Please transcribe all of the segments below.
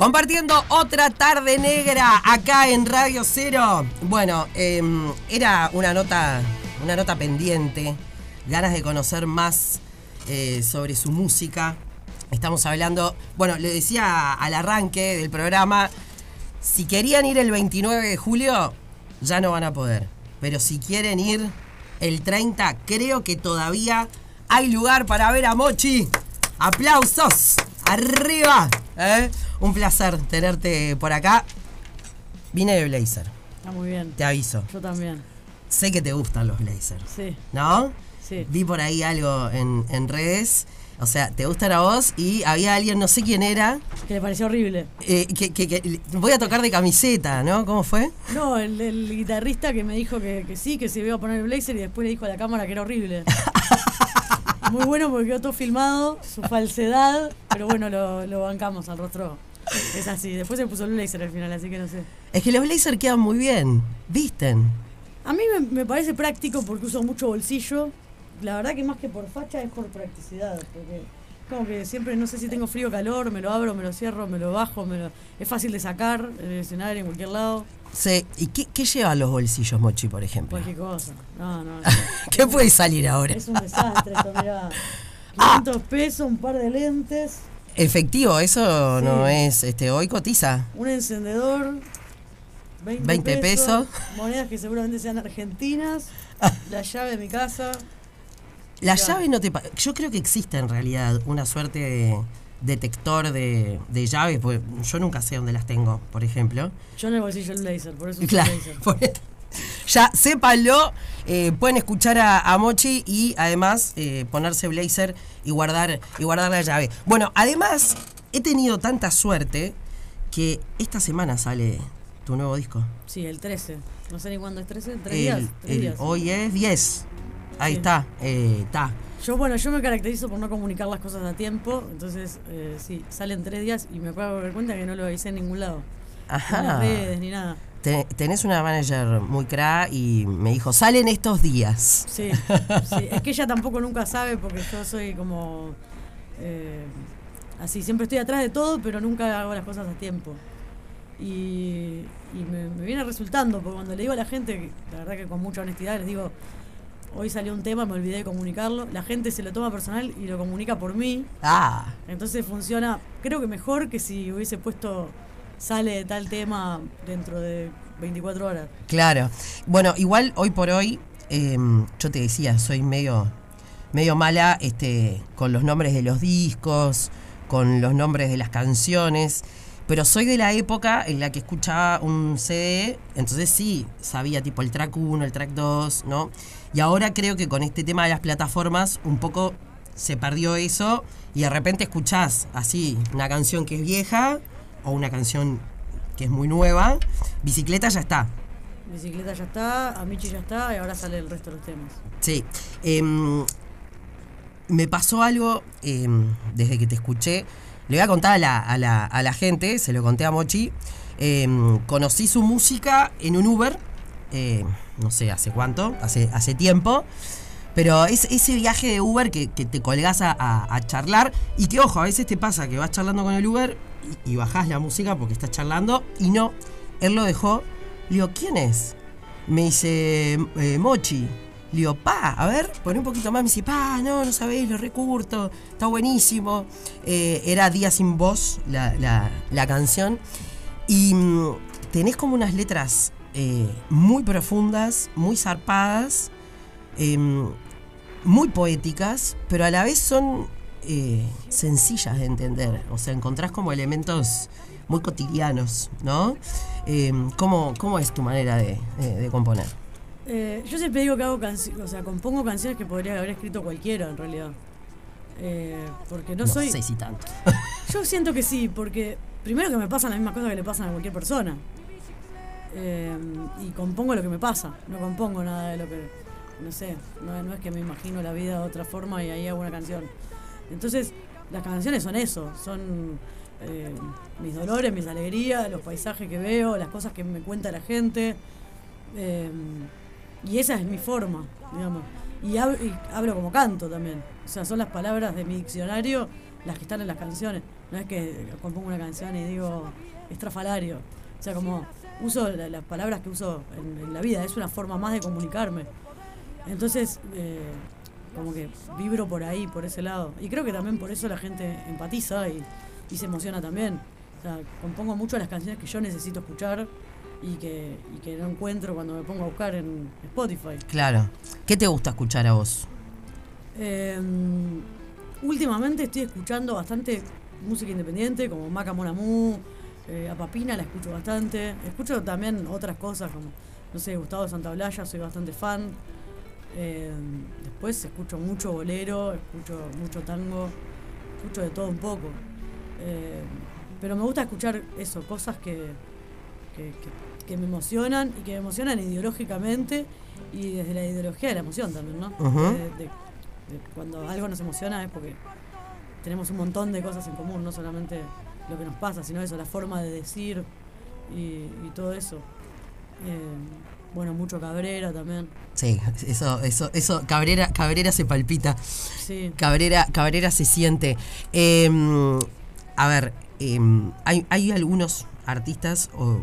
Compartiendo otra tarde negra acá en Radio Cero. Bueno, em, era una nota, una nota pendiente, ganas de conocer más eh, sobre su música. Estamos hablando, bueno, le decía al arranque del programa, si querían ir el 29 de julio, ya no van a poder. Pero si quieren ir el 30, creo que todavía hay lugar para ver a Mochi. Aplausos. Arriba. ¿eh? Un placer tenerte por acá. Vine de blazer. Está muy bien. Te aviso. Yo también. Sé que te gustan los blazers. Sí. ¿No? Sí. Vi por ahí algo en, en redes. O sea, te gustan a vos y había alguien, no sé quién era, Que le pareció horrible. eh, que, que- que- voy a tocar de camiseta, ¿no? ¿Cómo fue? No, el, el guitarrista que me dijo que, que sí, que se iba a poner el blazer y después le dijo a la cámara que era horrible. Muy bueno porque quedó todo filmado, su falsedad, pero bueno, lo, lo bancamos al rostro. Es así. Después se puso el blazer al final, así que no sé. Es que los blazers quedan muy bien, ¿visten? A mí me, me parece práctico porque uso mucho bolsillo. La verdad que más que por facha es por practicidad. Porque como que siempre, no sé si tengo frío o calor, me lo abro, me lo cierro, me lo bajo, me lo- es fácil de sacar en el escenario, en cualquier lado, Sí. ¿Y qué, qué llevan los bolsillos, Mochi, por ejemplo? cualquier cosa. No, no. ¿Qué puede salir ahora? Es un desastre esto, mirá. 500 pesos, un par de lentes, Efectivo, eso Sí. no es, este, hoy cotiza. un encendedor, 20, 20 pesos. monedas que seguramente sean argentinas, la llave de mi casa. La llave no te... Yo creo que existe en realidad una suerte de detector de, de llaves, porque yo nunca sé dónde las tengo, por ejemplo. Yo en el bolsillo el blazer, por eso Claro, por- ya sépanlo, eh, pueden escuchar a, a Mochi y además eh, ponerse blazer y guardar, y guardar la llave. Bueno, además he tenido tanta suerte que esta semana sale tu nuevo disco. Sí, el 13. No sé ni cuándo es 13, tres días. tres días. hoy es 10. Ahí Sí. está, eh, está. Yo, bueno, yo me caracterizo por no comunicar las cosas a tiempo, entonces, eh, sí, salen tres días y me acabo de dar cuenta que no lo avisé en ningún lado. Ni Ajá. las redes, ni nada. Te- tenés una manager muy cra y me dijo, salen estos días. Sí, sí, es que ella tampoco nunca sabe porque yo soy como eh, así, siempre estoy atrás de todo, pero nunca hago las cosas a tiempo. Y, y me, me viene resultando, porque cuando le digo a la gente, la verdad que con mucha honestidad les digo, hoy salió un tema, me olvidé de comunicarlo, la gente se lo toma personal y lo comunica por mí, Ah, entonces funciona, creo que mejor que si hubiese puesto, sale tal tema dentro de 24 horas. claro. Bueno, igual hoy por hoy, eh, yo te decía, soy medio, medio mala este, con los nombres de los discos, con los nombres de las canciones. Pero soy de la época en la que escuchaba un CD, entonces sí, sabía tipo el track 1, el track 2, ¿no? Y ahora creo que con este tema de las plataformas un poco se perdió eso y de repente escuchás así una canción que es vieja o una canción que es muy nueva, bicicleta ya está. Bicicleta ya está, Amichi ya está y ahora sale el resto de los temas. Sí. Em, me pasó algo em, desde que te escuché. Le voy a contar a la, a la- a la gente, se lo conté a Mochi. Em, conocí su música en un Uber, eh, no sé hace cuánto, hace, hace tiempo. Pero es ese viaje de Uber que, te colgás a, a- a charlar y que, ojo, a veces te pasa que vas charlando con el Uber y, y bajás la música porque estás charlando y no, él lo dejó. Le digo, ¿quién es? Me dice, eh, Mochi. Le digo, pa, a ver, poné un poquito más. Me dice, pa, no, no sabéis, lo recurto, está buenísimo. Eh, era Día sin voz la, la- la canción. Y mm, tenés como unas letras eh, muy profundas, muy zarpadas, em, muy poéticas, pero a la vez son eh, sencillas de entender. O sea, encontrás como elementos muy cotidianos, ¿no? Em, ¿cómo, cómo es tu manera de, de- de componer? Eh, yo siempre digo que hago canciones, o sea, compongo canciones que podría haber escrito cualquiera en realidad. Eh, porque no, soy. sé si tanto. Yo siento que sí, porque primero que me pasan las mismas cosas que le pasan a cualquier persona. Eh, y compongo lo que me pasa, no compongo nada de lo que. No sé, no, no es que me imagino la vida de otra forma y ahí hago una canción. Entonces, las canciones son eso, son eh, mis dolores, mis alegrías, los paisajes que veo, las cosas que me cuenta la gente. Eh, y esa es mi forma, digamos. Y, hab- y hablo como canto también. O sea, son las palabras de mi diccionario las que están en las canciones. No es que compongo una canción y digo estrafalario. O sea, como uso la- las palabras que uso en, en la vida, es una forma más de comunicarme. Entonces, eh, como que vibro por ahí, por ese lado. Y creo que también por eso la gente empatiza y, y se emociona también. O sea, compongo mucho las canciones que yo necesito escuchar y que, y que no encuentro cuando me pongo a buscar en Spotify. Claro. ¿Qué te gusta escuchar a vos? Eh, últimamente estoy escuchando bastante música independiente, como Maca Monamu, eh, a Papina la escucho bastante. Escucho también otras cosas como, no sé, Gustavo Santaolalla, soy bastante fan. Eh, después escucho mucho bolero, escucho mucho tango, escucho de todo un poco. Eh, pero me gusta escuchar eso, cosas que, que, que- que me emocionan y que me emocionan ideológicamente y desde la ideología de la emoción también, ¿no? Ujú. De- de- de cuando algo nos emociona es porque tenemos un montón de cosas en común, no solamente lo que nos pasa, sino eso, la forma de decir y, y todo eso. Eh, bueno, mucho Cabrera también. Sí, eso, eso, eso, Cabrera, Cabrera se palpita. Sí. Cabrera, Cabrera se siente. Eh, a ver, eh, hay, hay algunos artistas, o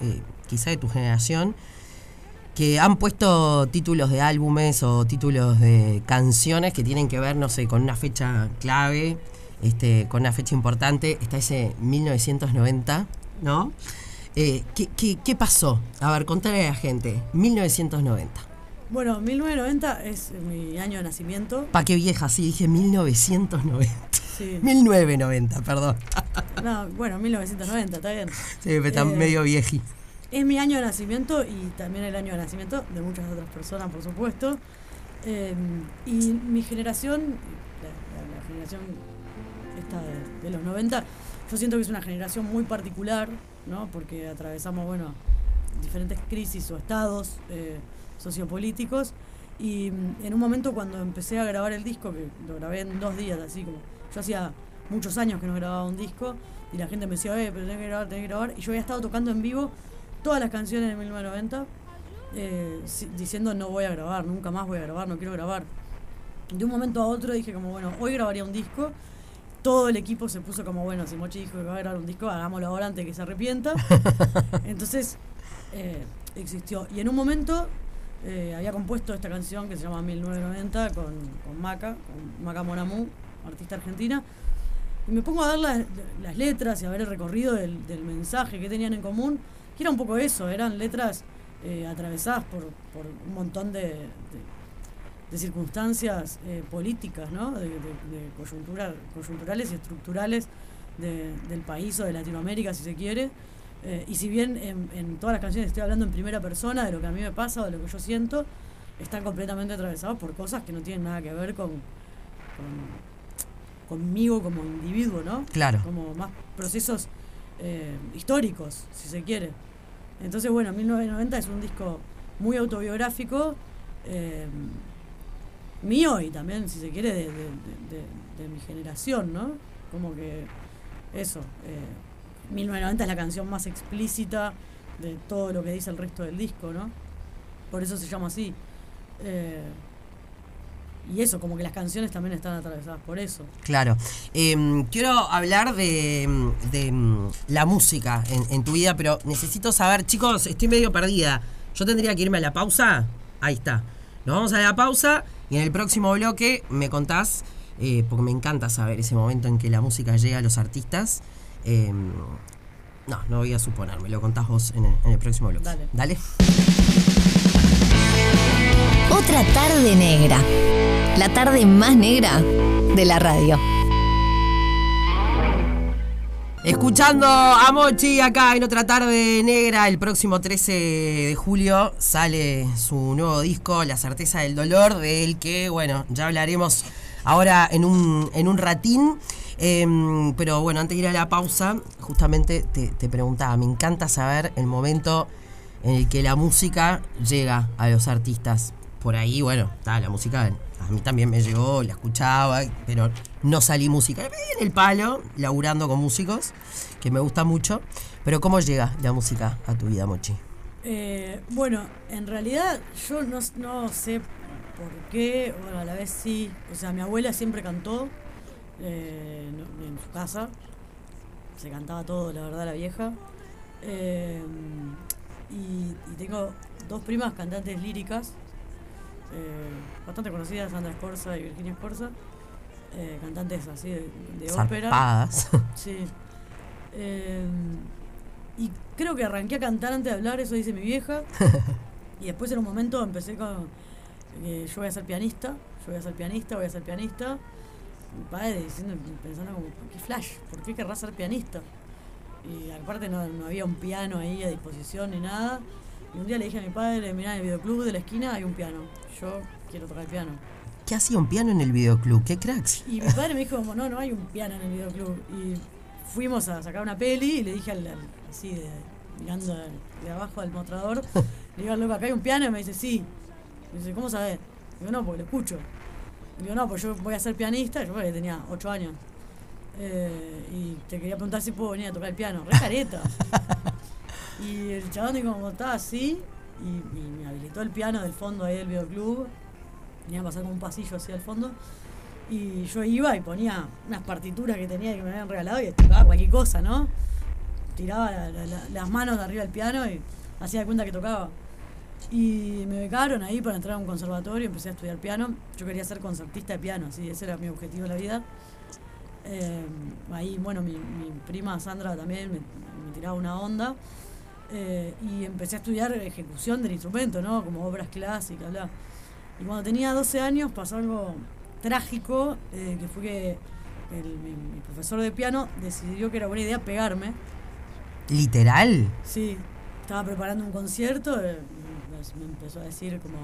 eh, quizá de tu generación, que han puesto títulos de álbumes o títulos de canciones que tienen que ver, no sé, con una fecha clave, este, con una fecha importante. Está ese 1990, ¿no? Eh, ¿qué, qué, qué pasó? A ver, contale a la gente. 1990. Bueno, 1990 es mi año de nacimiento. Pa' qué vieja, sí, dije 1990. Sí. 1990, perdón. No, bueno, 1990, está bien. Sí, pero está Eh, medio vieji. Es mi año de nacimiento y también el año de nacimiento de muchas otras personas, por supuesto. Eh, y mi generación, la, la- la generación esta de, de los 90, yo siento que es una generación muy particular, ¿no? Porque atravesamos, bueno, diferentes crisis o estados eh, sociopolíticos. Y mm, en un momento cuando empecé a grabar el disco, que lo grabé en dos días, así como yo hacía muchos años que no grababa un disco, y la gente me decía, eh, pero tenés que grabar, tenés que grabar. Y yo había estado tocando en vivo todas las canciones de 1990, eh, diciendo no voy a grabar, nunca más voy a grabar, no quiero grabar. De un momento a otro dije como, bueno, hoy grabaría un disco. Todo el equipo se puso como, bueno, si Mochi dijo que va a grabar un disco, hagámoslo ahora antes de que se arrepienta. Entonces, eh, existió. Y en un momento eh, había compuesto esta canción que se llama 1990 con, con Maca, con Maca Monamu, artista argentina. Y me pongo a ver las, letras y a ver el recorrido del, mensaje que tenían en común, que era un poco eso, eran letras eh, atravesadas por, por un montón de, de- circunstancias eh, políticas, ¿no? de, de- de coyuntura- coyunturales y estructurales de- del país o de Latinoamérica, si se quiere. Eh, y si bien en, todas las canciones estoy hablando en primera persona de lo que a mí me pasa o de lo que yo siento, están completamente atravesados por cosas que no tienen nada que ver con- conmigo como individuo, ¿no? Claro. Como más procesos eh, históricos, si se quiere. Entonces, bueno, 1990 es un disco muy autobiográfico, eh, mío y también, si se quiere, de, de- de- de- de mi generación, ¿no? Como que eso. eh, 1990 es la canción más explícita de todo lo que dice el resto del disco, ¿no? Por eso se llama así. Eh, y eso, como que las canciones también están atravesadas por eso. Claro. Eh, quiero hablar de, de, mm, la música en, en tu vida, pero necesito saber, chicos, estoy medio perdida. Yo tendría que irme a la pausa. Ahí está. Nos vamos a la pausa y en el próximo bloque me contás, eh, porque me encanta saber ese momento en que la música llega a los artistas. Eh, no, no voy a suponer, me lo contás vos en el, en el próximo bloque. Dale. Dale. Otra tarde negra. La tarde más negra de la radio. Escuchando a Mochi acá en otra tarde negra, el próximo 13 de julio sale su nuevo disco, La certeza del dolor, del que, bueno, ya hablaremos ahora en un, en un ratín. Em, pero bueno, antes de ir a la pausa, justamente te, te preguntaba, me encanta saber el momento en el que la música llega a los artistas. Por ahí, bueno, está la música, a mí también me llegó, la escuchaba, pero no salí música. En el palo, laburando con músicos, que me gusta mucho. Pero ¿cómo llega la música a tu vida, Mochi? Eh, bueno, en realidad yo no, no sé por qué, bueno, a la vez sí. O sea, mi abuela siempre cantó eh, en su casa. Se cantaba todo, la verdad, la vieja. Eh, y tengo dos primas cantantes líricas, eh, bastante conocidas, Sandra Escorza y Virginia Escorza, eh, cantantes así de, de ópera. Sí. Eh, y creo que arranqué a cantar antes de hablar, eso dice mi vieja. y después en un momento empecé con. yo voy a ser pianista, yo voy a ser pianista, voy a ser pianista. Mi padre diciendo, pensando como, ¿qué flash? ¿Por qué querrás ser pianista? Y aparte no, no había un piano ahí a disposición ni nada. Y un día le dije a mi padre, mirá, en el videoclub de la esquina hay un piano. Yo quiero tocar el piano. ¿Qué hacía un piano en el videoclub? ¿Qué cracks? Y mi padre me dijo, como, no, no hay un piano en el videoclub. Y fuimos a sacar una peli y le dije al, al- así, de, mirando de, abajo al mostrador, le digo al loco, acá hay un piano y me dice, sí. Me dice, ¿cómo sabes? Digo, no, porque lo escucho. Digo, no, pues yo voy a ser pianista, yo porque tenía 8 años. Eh, y te quería preguntar si puedo venir a tocar el piano. Re careta. y el chabón dijo, como estaba así, y, me habilitó el piano del fondo ahí del videoclub. Tenía que pasar como un pasillo hacia el fondo. Y yo iba y ponía unas partituras que tenía que me habían regalado y tocaba cualquier cosa, ¿no? Tiraba la- la- la- las manos de arriba del piano y hacía de cuenta que tocaba. Y me becaron ahí para entrar a un conservatorio, empecé a estudiar piano. Yo quería ser concertista de piano, así, ese era mi objetivo en la vida. Eh, ahí, bueno, mi, mi prima Sandra también me, me tiraba una onda. Eh, y empecé a estudiar ejecución del instrumento, ¿no? Como obras clásicas, bla. Y cuando tenía 12 años pasó algo trágico, eh, que fue que el- mi, mi profesor de piano decidió que era buena idea pegarme. ¿Literal? Sí, estaba preparando un concierto, eh, me- empezó a decir como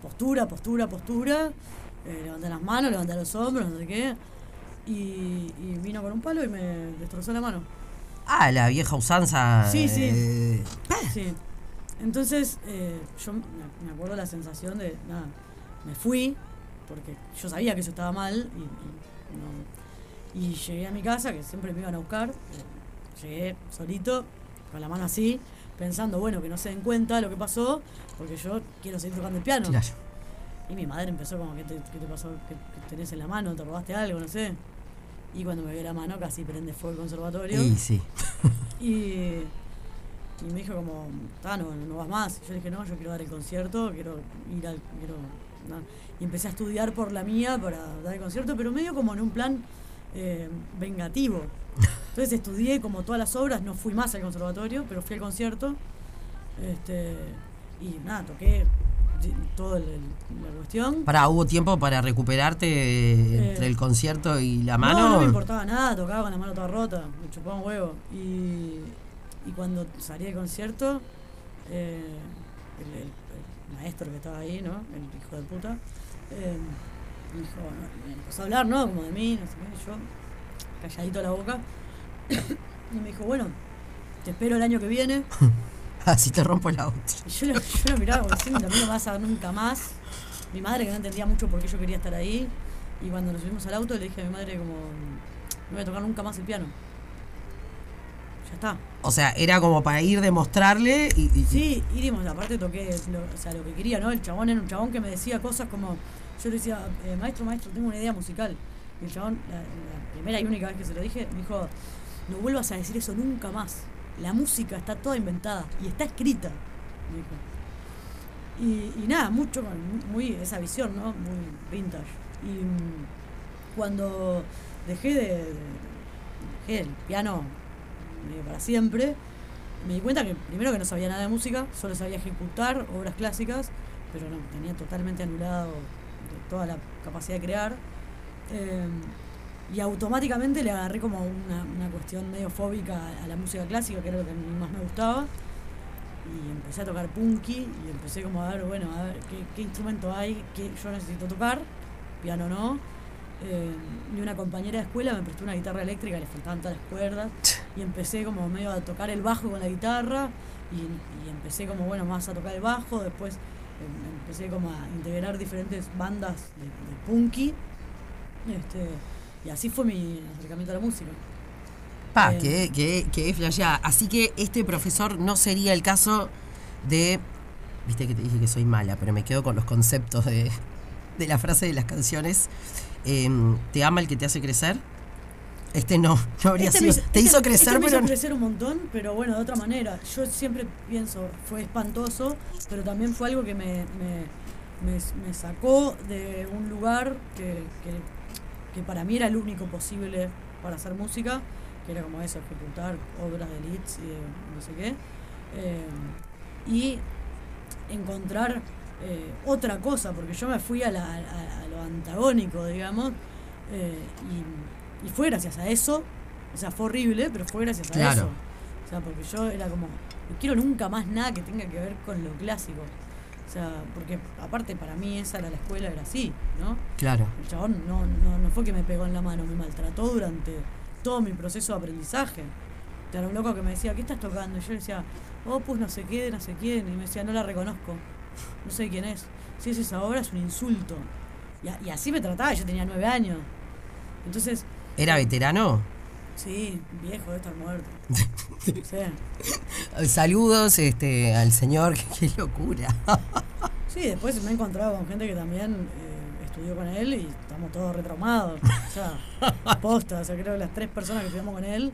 postura, postura, postura, eh, levanta las manos, levanta los hombros, no sé qué. Y, y vino con un palo y me destrozó la mano. Ah, la vieja usanza. Sí, sí. eh, Sí. Entonces, eh, yo me acuerdo la sensación de, nada, me fui, porque yo sabía que eso estaba mal, y, y no- y llegué a mi casa, que siempre me iban a buscar, eh, llegué solito, con la mano así, pensando, bueno, que no se den cuenta lo que pasó, porque yo quiero seguir tocando el piano. Y mi madre empezó como, ¿qué te, qué te pasó? ¿Qué, qué tenés en la mano? ¿Te robaste algo? No sé. Y cuando me vio la mano casi prende fuego el conservatorio. Y sí. Y, y me dijo como, "Ta, no, no vas más. Y yo le dije, no, yo quiero dar el concierto, quiero ir al... Quiero, na". Y empecé a estudiar por la mía para dar el concierto, pero medio como en un plan eh, vengativo. Entonces estudié como todas las obras, no fui más al conservatorio, pero fui al concierto. Este, y nada, toqué toda la cuestión. Pará, ¿hubo tiempo para recuperarte eh, entre el concierto y la mano? No, no me importaba nada, tocaba con la mano toda rota, me chupaba un huevo. Y, y cuando salí del concierto, eh, el, el- el maestro que estaba ahí, ¿no? El hijo de puta, eh, me dijo, me empezó a hablar, ¿no? Como de mí, no sé qué, yo calladito la boca. y me dijo, bueno, te espero el año que viene. Así te rompo la otra. Y yo lo, yo lo miraba como diciendo, no me vas a ver nunca más. Mi madre que no entendía mucho por qué yo quería estar ahí. Y cuando nos subimos al auto le dije a mi madre como, no voy a tocar nunca más el piano. Ya está. O sea, era como para ir demostrarle y. y- Sí, iríamos, aparte toqué lo, o sea, lo que quería, ¿no? El chabón era un chabón que me decía cosas como, yo le decía, eh, maestro, maestro, tengo una idea musical. Y el chabón, la, la primera y única vez que se lo dije, me dijo, no vuelvas a decir eso nunca más. La música está toda inventada y está escrita, me dijo. Y, nada, mucho, muy esa visión, ¿no? Muy vintage. Y mm, cuando dejé de, de- dejé el piano para siempre, me di cuenta que primero que no sabía nada de música, solo sabía ejecutar obras clásicas, pero no, tenía totalmente anulado toda la capacidad de crear. Eh, y automáticamente le agarré como una, una cuestión medio fóbica a, a la música clásica, que era lo que más me gustaba. Y empecé a tocar punky y empecé como a ver, bueno, a ver qué, qué instrumento hay que yo necesito tocar, piano no. Eh, y una compañera de escuela me prestó una guitarra eléctrica, le faltaban todas las cuerdas. Y empecé como medio a tocar el bajo con la guitarra. Y, y empecé como, bueno, más a tocar el bajo. Después em, empecé como a integrar diferentes bandas de, de punky. Este, y así fue mi acercamiento a la música. Pa, Eh. que, que, que flasheada. Así que este profesor no sería el caso de. Viste que te dije que soy mala, pero me quedo con los conceptos de, de la frase de las canciones. Em, ¿Te ama el que te hace crecer? Este no, no habría Este sido. te este- hizo crecer, este me pero. hizo crecer un montón, pero bueno, de otra manera. Yo siempre pienso, fue espantoso, pero también fue algo que me, me, me- me sacó de un lugar que, que, que para mí era el único posible para hacer música, que era como eso, ejecutar obras de leads y de no sé qué. Eh, y encontrar eh, otra cosa, porque yo me fui a, la- a- a lo antagónico, digamos, eh, y, y fue gracias a eso, o sea, fue horrible, pero fue gracias a Claro. eso. O sea, porque yo era como, no quiero nunca más nada que tenga que ver con lo clásico. O sea, porque aparte para mí esa era la escuela, era así, ¿no? Claro. El chabón no, no, no fue que me pegó en la mano, me maltrató durante todo mi proceso de aprendizaje. Era un loco que me decía, ¿qué estás tocando? Y yo le decía, oh, pues no sé qué, no sé quién. Y me decía, no la reconozco, no sé quién es. Si es esa obra, es un insulto. Y, a- y así me trataba, yo tenía nueve años. Entonces, ¿Era veterano? Sí, viejo, debe estar muerto. Sí. Saludos este, al señor, qué locura. Sí, después me he encontrado con gente que también eh, estudió con él y estamos todos retraumados. O sea, posta, o sea, creo que las tres personas que estudiamos con él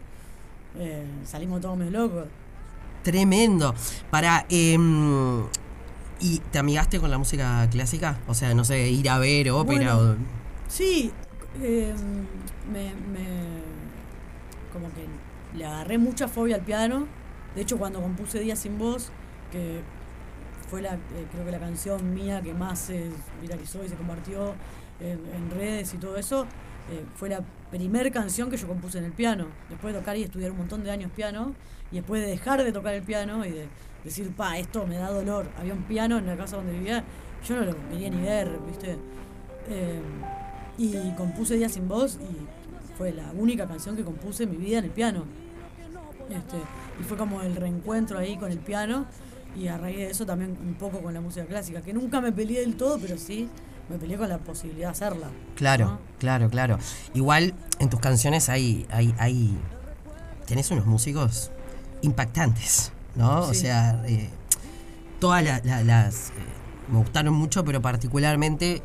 eh, salimos todos medio locos. Tremendo. Para. em, ¿Y te amigaste con la música clásica? O sea, no sé, ir a ver ópera Bueno. o. Sí, eh, me, me- como que le agarré mucha fobia al piano. De hecho, cuando compuse Días sin voz, que fue la, eh, creo que la canción mía que más se viralizó y se convirtió en, redes y todo eso, eh, fue la primer canción que yo compuse en el piano. Después de tocar y estudiar un montón de años piano, y después de dejar de tocar el piano y de decir, pa, esto me da dolor. Había un piano en la casa donde vivía, yo no lo quería ni ver, ¿viste? Eh, y compuse Días sin voz y fue la única canción que compuse en mi vida en el piano. Este, y fue como el reencuentro ahí con el piano y a raíz de eso también un poco con la música clásica, que nunca me peleé del todo, pero sí me peleé con la posibilidad de hacerla. Claro, ¿no? claro, claro. Igual en tus canciones hay, hay, hay. Tenés unos músicos impactantes, ¿no? O sea, eh, todas la- la- las. eh, me gustaron mucho, pero particularmente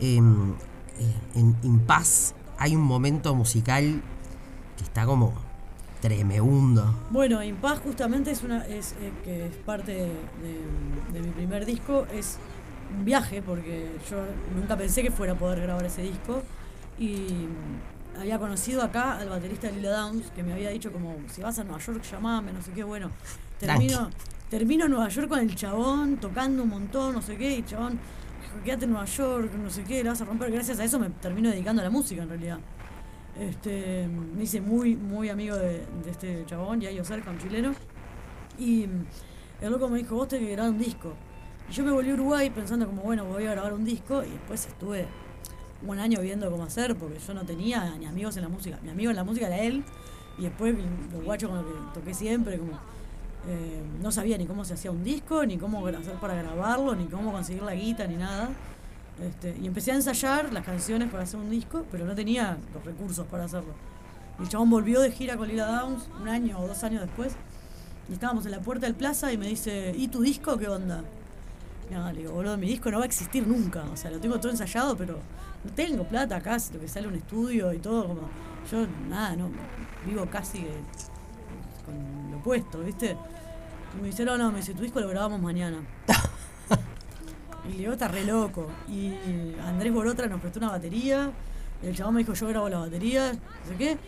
em, eh, en Impaz hay un momento musical que está como tremebundo. Bueno, Impaz justamente es una es eh, que es parte de, de- de mi primer disco, es un viaje porque yo nunca pensé que fuera a poder grabar ese disco y había conocido acá al baterista Lila Downs que me había dicho como si vas a Nueva York llamame, no sé qué, bueno, termino termino en Nueva York con el chabón tocando un montón, no sé qué, y el chabón quédate en Nueva York, no sé qué, la vas a romper, gracias a eso me termino dedicando a la música en realidad. Este, me hice muy, muy amigo de, este chabón, Yayo Cerca, un chileno. Y el loco me dijo, vos tenés que grabar un disco. Y yo me volví a Uruguay pensando como, bueno, voy a grabar un disco. Y después estuve un año viendo cómo hacer, porque yo no tenía ni amigos en la música. Mi amigo en la música era él. Y después los guachos con los que toqué siempre, como... eh, no sabía ni cómo se hacía un disco, ni cómo hacer para grabarlo, ni cómo conseguir la guita, ni nada. Este, y empecé a ensayar las canciones para hacer un disco, pero no tenía los recursos para hacerlo. Y el chabón volvió de gira con Lila Downs un año o dos años después. Y estábamos en la puerta del plaza y me dice, ¿y tu disco qué onda? No, le digo, boludo, mi disco no va a existir nunca. O sea, lo tengo todo ensayado, pero no tengo plata acá, lo que sale un estudio y todo. como Yo, nada, no vivo casi que con lo puesto, ¿viste? Y me dice, no, no, me dice, tu disco lo grabamos mañana. Y le digo, está re loco. Y Andrés Borotra nos prestó una batería. El chabón me dijo, yo grabo la batería, no sé qué.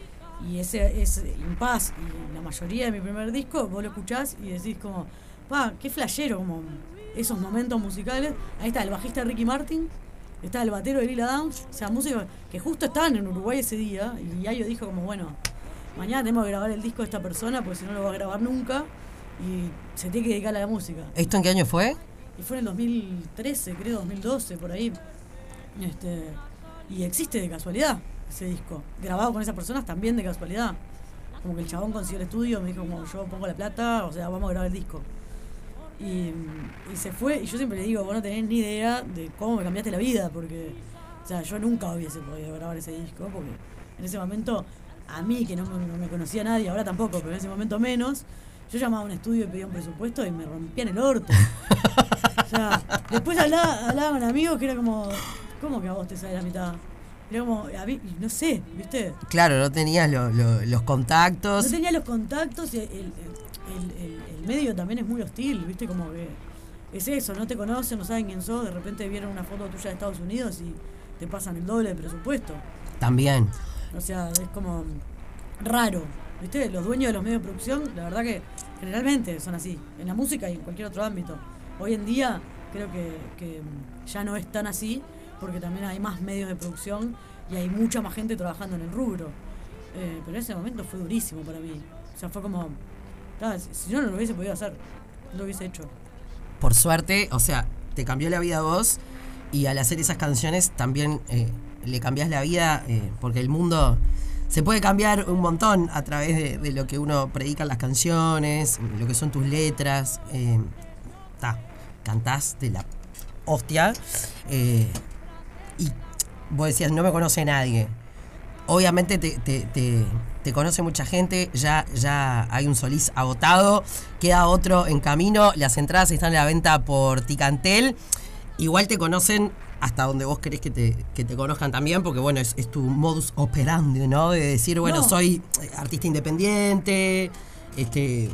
Y ese es Impaz y la mayoría de mi primer disco, vos lo escuchás y decís como, pa, qué flashero, como esos momentos musicales. Ahí está el bajista Ricky Martin, está el batero de Lila Downs, o sea, músicos que justo estaban en Uruguay ese día. Y Yayo dijo como, bueno, mañana tenemos que grabar el disco de esta persona, porque si no lo va a grabar nunca. Y se tiene que dedicar a la música. ¿Esto en qué año fue? Y fue en el 2013, creo, 2012, por ahí. Este, y existe de casualidad ese disco. Grabado con esas personas también de casualidad. Como que el chabón consiguió el estudio, me dijo como yo pongo la plata, o sea, vamos a grabar el disco. Y, y se fue, y yo siempre le digo, vos no tenés ni idea de cómo me cambiaste la vida, porque, o sea, yo nunca hubiese podido grabar ese disco, porque en ese momento, a mí, que no, no me conocía nadie, ahora tampoco, pero en ese momento menos, yo llamaba a un estudio y pedía un presupuesto y me rompían el orto. O sea, después hablaba, hablaba con amigos que era como, ¿cómo que a vos te sale la mitad? Era como, a mí, no sé, ¿viste? Claro, no tenías lo- lo- los contactos. No tenía los contactos y el, el- el- el- el medio también es muy hostil, ¿viste? Como que es eso, no te conocen, no saben quién sos, de repente vieron una foto tuya de Estados Unidos y te pasan el doble de presupuesto. También. O sea, es como raro, ¿viste? Los dueños de los medios de producción, la verdad que generalmente son así, en la música y en cualquier otro ámbito. Hoy en día creo que, ya no es tan así, porque también hay más medios de producción y hay mucha más gente trabajando en el rubro. Eh, pero ese momento fue durísimo para mí. O sea, fue como, si- yo no lo hubiese podido hacer, no lo hubiese hecho. Por suerte, o sea, te cambió la vida vos y al hacer esas canciones también eh, le cambiás la vida eh, porque el mundo se puede cambiar un montón a través de, lo que uno predica en las canciones, lo que son tus letras. eh, cantás de la hostia. eh, y vos decías, no me conoce nadie. Obviamente te, te- te- te conoce mucha gente, ya, ya hay un Solís agotado, queda otro en camino, las entradas están a la venta por Ticantel. Igual te conocen hasta donde vos querés que te, que te conozcan también, porque bueno, es, es tu modus operandi, ¿no? De decir, bueno, No. soy eh, artista independiente, este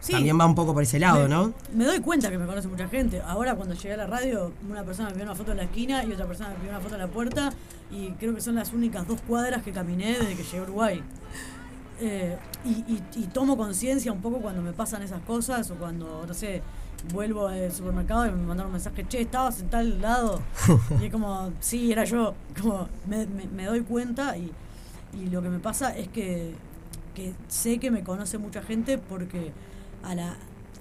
Sí. también va un poco por ese lado, me, ¿no? Me doy cuenta que me conoce mucha gente. Ahora cuando llegué a la radio, una persona me pidió una foto en la esquina y otra persona me pidió una foto en la puerta y creo que son las únicas dos cuadras que caminé desde que llegué a Uruguay. Eh, y, y- y tomo conciencia un poco cuando me pasan esas cosas o cuando, no sé, vuelvo al supermercado y me mandaron un mensaje, che, estabas en tal lado. y es como, sí, era yo. Como me, me- me doy cuenta y, y lo que me pasa es que, que sé que me conoce mucha gente porque a la,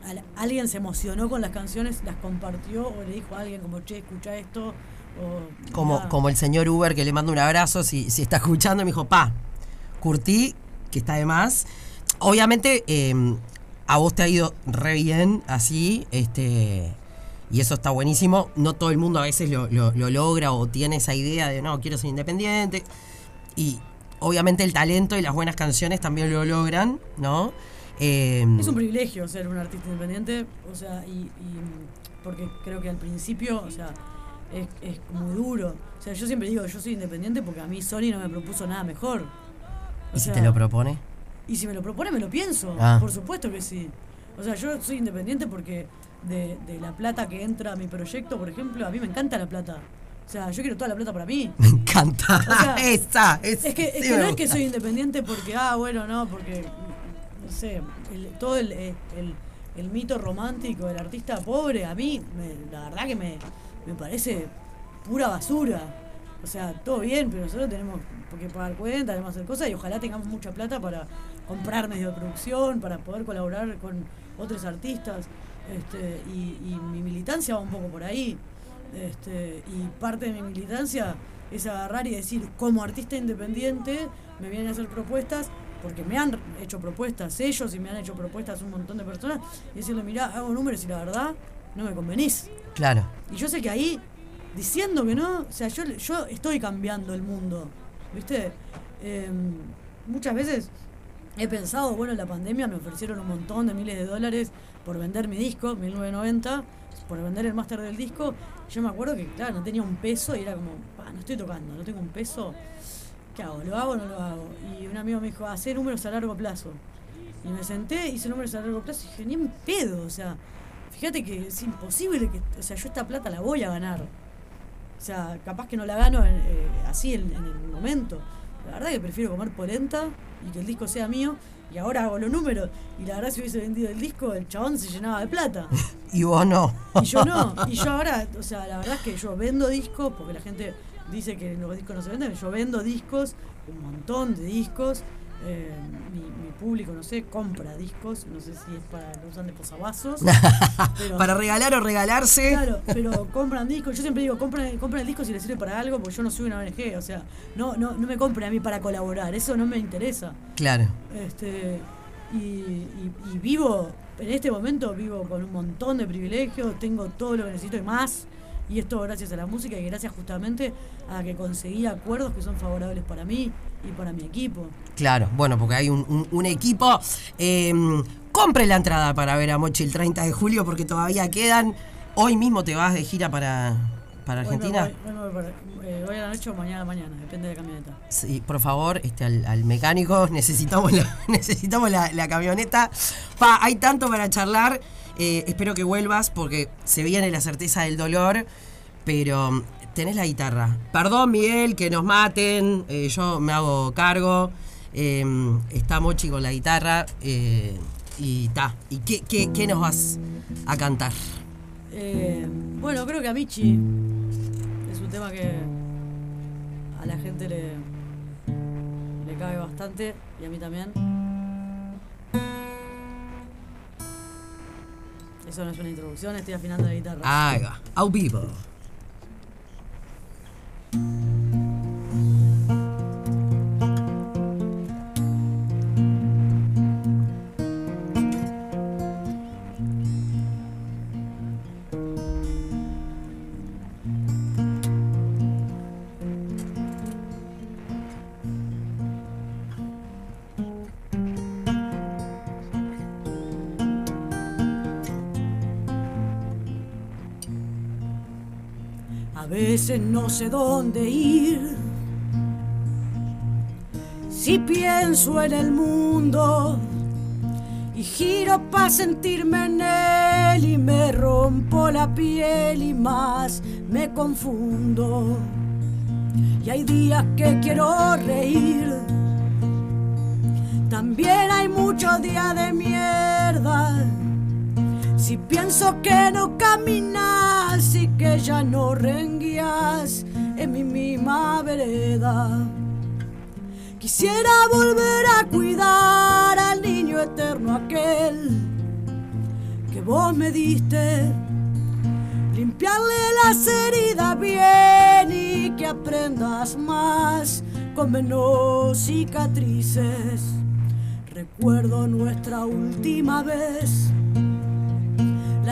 a la- alguien se emocionó con las canciones, las compartió o le dijo a alguien como, che, escucha esto. O, Como, como el señor Uber que le mando un abrazo si, si está escuchando, me dijo, pa, curtí, que está de más. Obviamente, eh, a vos te ha ido re bien así, este, y eso está buenísimo. No todo el mundo a veces lo, lo- lo logra o tiene esa idea de, no, quiero ser independiente. Y obviamente el talento y las buenas canciones también lo logran, ¿no? Eh, Es un privilegio ser un artista independiente, o sea, y, y- porque creo que al principio, o sea, es, es muy duro. O sea, yo siempre digo, yo soy independiente porque a mí Sony no me propuso nada mejor. O ¿Y si te lo propone? Y si me lo propone, me lo pienso. Ah. Por supuesto que sí. O sea, yo soy independiente porque de, de la plata que entra a mi proyecto, por ejemplo, a mí me encanta la plata. O sea, yo quiero toda la plata para mí. Me encanta. O sea, Esa, esa, Es que, es sí que no es que soy independiente porque, ah, bueno, no, porque, no sé, el- todo el, el, el mito romántico del artista pobre, a mí, me- la verdad que me, me parece pura basura. O sea, todo bien, pero nosotros tenemos que pagar cuentas, tenemos que hacer cosas y ojalá tengamos mucha plata para comprar medios de producción, para poder colaborar con otros artistas. Este, y, y mi militancia va un poco por ahí. Este, y parte de mi militancia es agarrar y decir, como artista independiente, me vienen a hacer propuestas, porque me han hecho propuestas ellos y me han hecho propuestas un montón de personas, y decirle, mirá, hago números y la verdad, no me convenís. Claro. Y yo sé que ahí, diciendo que no, o sea, yo, yo estoy cambiando el mundo, ¿viste? Eh, muchas veces he pensado, bueno, en la pandemia me ofrecieron un montón de miles de dólares por vender mi disco, 1990, por vender el máster del disco. Yo me acuerdo que, claro, no tenía un peso y era como, "Pa, no estoy tocando, no tengo un peso. ¿Qué hago? ¿Lo hago o no lo hago? Y un amigo me dijo, hacer números a largo plazo. Y me senté, hice números a largo plazo y dije, ni en pedo, o sea, fíjate que es imposible que, o sea, yo esta plata la voy a ganar. O sea, capaz que no la gano en- eh, así en, en el momento. La verdad que prefiero comer polenta y que el disco sea mío. Y ahora hago los números. Y la verdad, si hubiese vendido el disco, el chabón se llenaba de plata. Y vos no. Y yo no. Y yo ahora, o sea, la verdad es que yo vendo discos, porque la gente dice que los discos no se venden. Yo vendo discos, un montón de discos. Eh, mi, mi público, no sé, compra discos. No sé si es para lo usan de posavasos. pero- Para regalar o regalarse. Claro, pero compran discos. Yo siempre digo, compren, compren el disco si les sirve para algo, porque yo no soy una ONG. O sea, no, no, no me compren a mí para colaborar. Eso no me interesa. Claro. Este, y, y- y vivo, en este momento vivo con un montón de privilegios, tengo todo lo que necesito y más. Y esto gracias a la música y gracias justamente a que conseguí acuerdos que son favorables para mí y para mi equipo. Claro, bueno, porque hay un, un- un equipo. Eh, compre la entrada para ver a Mochi el 30 de julio porque todavía quedan. Hoy mismo te vas de gira para, para Argentina? voy, voy eh, a la noche o mañana mañana, depende de la camioneta. Sí, por favor, este, al, al mecánico, necesitamos la, necesitamos la, la camioneta. Pa, hay tanto para charlar. eh, espero que vuelvas porque se viene la certeza del dolor, pero tenés la guitarra. Perdón, Miguel, que nos maten, eh, yo me hago cargo. eh, está Mochi con la guitarra eh, y ta. ¿Y qué, qué, qué nos vas a cantar? Eh, bueno, creo que a Michi es un tema que a la gente le, le cabe bastante y a mí también. Eso no es una introducción, estoy afinando la guitarra. Haga, au vivo. No sé dónde ir. Si pienso en el mundo y giro para sentirme en él y me rompo la piel y más me confundo. Y hay días que quiero reír. También hay muchos días de mierda. Si pienso que no caminas y que ya no renguías en mi misma vereda. Quisiera volver a cuidar al niño eterno aquel que vos me diste. Limpiarle las heridas bien y que aprendas más con menos cicatrices. Recuerdo nuestra última vez.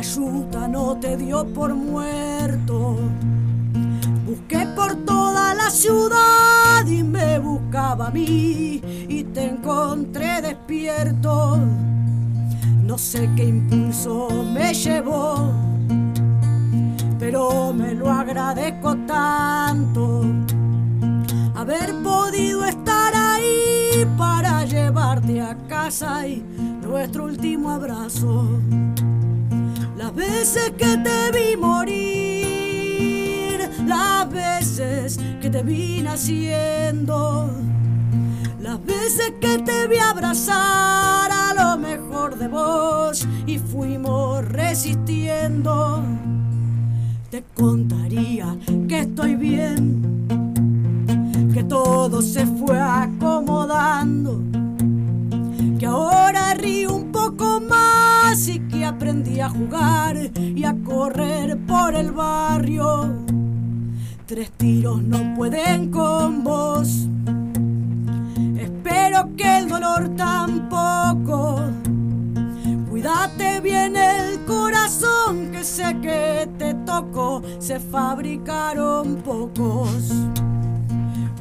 La yuta no te dio por muerto. Busqué por toda la ciudad y me buscaba a mí y te encontré despierto. No sé qué impulso me llevó, pero me lo agradezco tanto. Haber podido estar ahí para llevarte a casa y nuestro último abrazo. Las veces que te vi morir, las veces que te vi naciendo, las veces que te vi abrazar a lo mejor de vos y fuimos resistiendo. Te contaría que estoy bien, que todo se fue acomodando, que ahora río un poco y que aprendí a jugar y a correr por el barrio. Tres tiros no pueden con vos. Espero que el dolor tampoco. Cuídate bien el corazón que sé que te tocó. Se fabricaron pocos.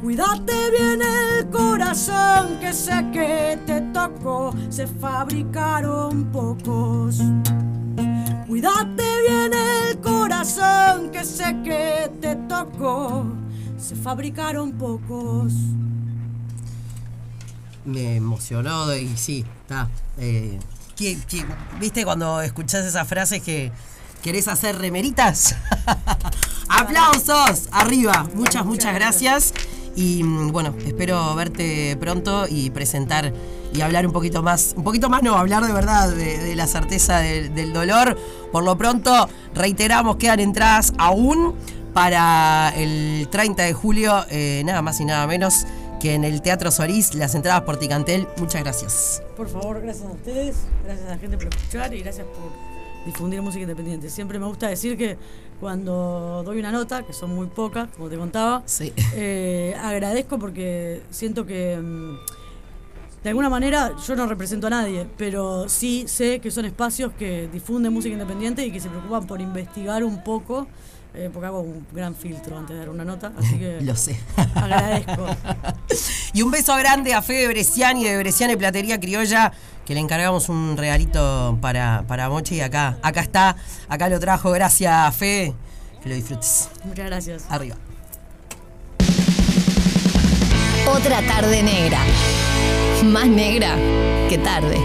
Cuídate bien el corazón que sé que te tocó, se fabricaron pocos. Cuídate bien el corazón que sé que te tocó, se fabricaron pocos. Me emocionó y sí, está. eh, ¿qué- qué- ¿Viste cuando escuchás esas frases que querés hacer remeritas? ¡Aplausos! Arriba. Muchas, muchas gracias. Y mm, bueno, espero verte pronto y presentar y hablar un poquito más, un poquito más no, hablar de verdad de, la certeza del, del dolor. Por lo pronto, reiteramos, quedan entradas aún para el 30 de julio, eh, nada más y nada menos que en el Teatro Solís, las entradas por Ticantel. Muchas gracias. Por favor, gracias a ustedes, gracias a la gente por escuchar y gracias por difundir música independiente. Siempre me gusta decir que cuando doy una nota, que son muy pocas, como te contaba, Sí. eh, agradezco porque siento que mm, de alguna manera yo no represento a nadie, pero sí sé que son espacios que difunden música independiente y que se preocupan por investigar un poco, eh, porque hago un gran filtro antes de dar una nota, así que Lo sé. agradezco. Y un beso grande a Fede Bresciani de Bresciani Platería Criolla, que le encargamos un regalito para, para Mochi. Acá, acá está, acá lo trajo. Gracias, Fe. Que lo disfrutes. Muchas gracias. Arriba. Otra tarde negra. Más negra que tarde.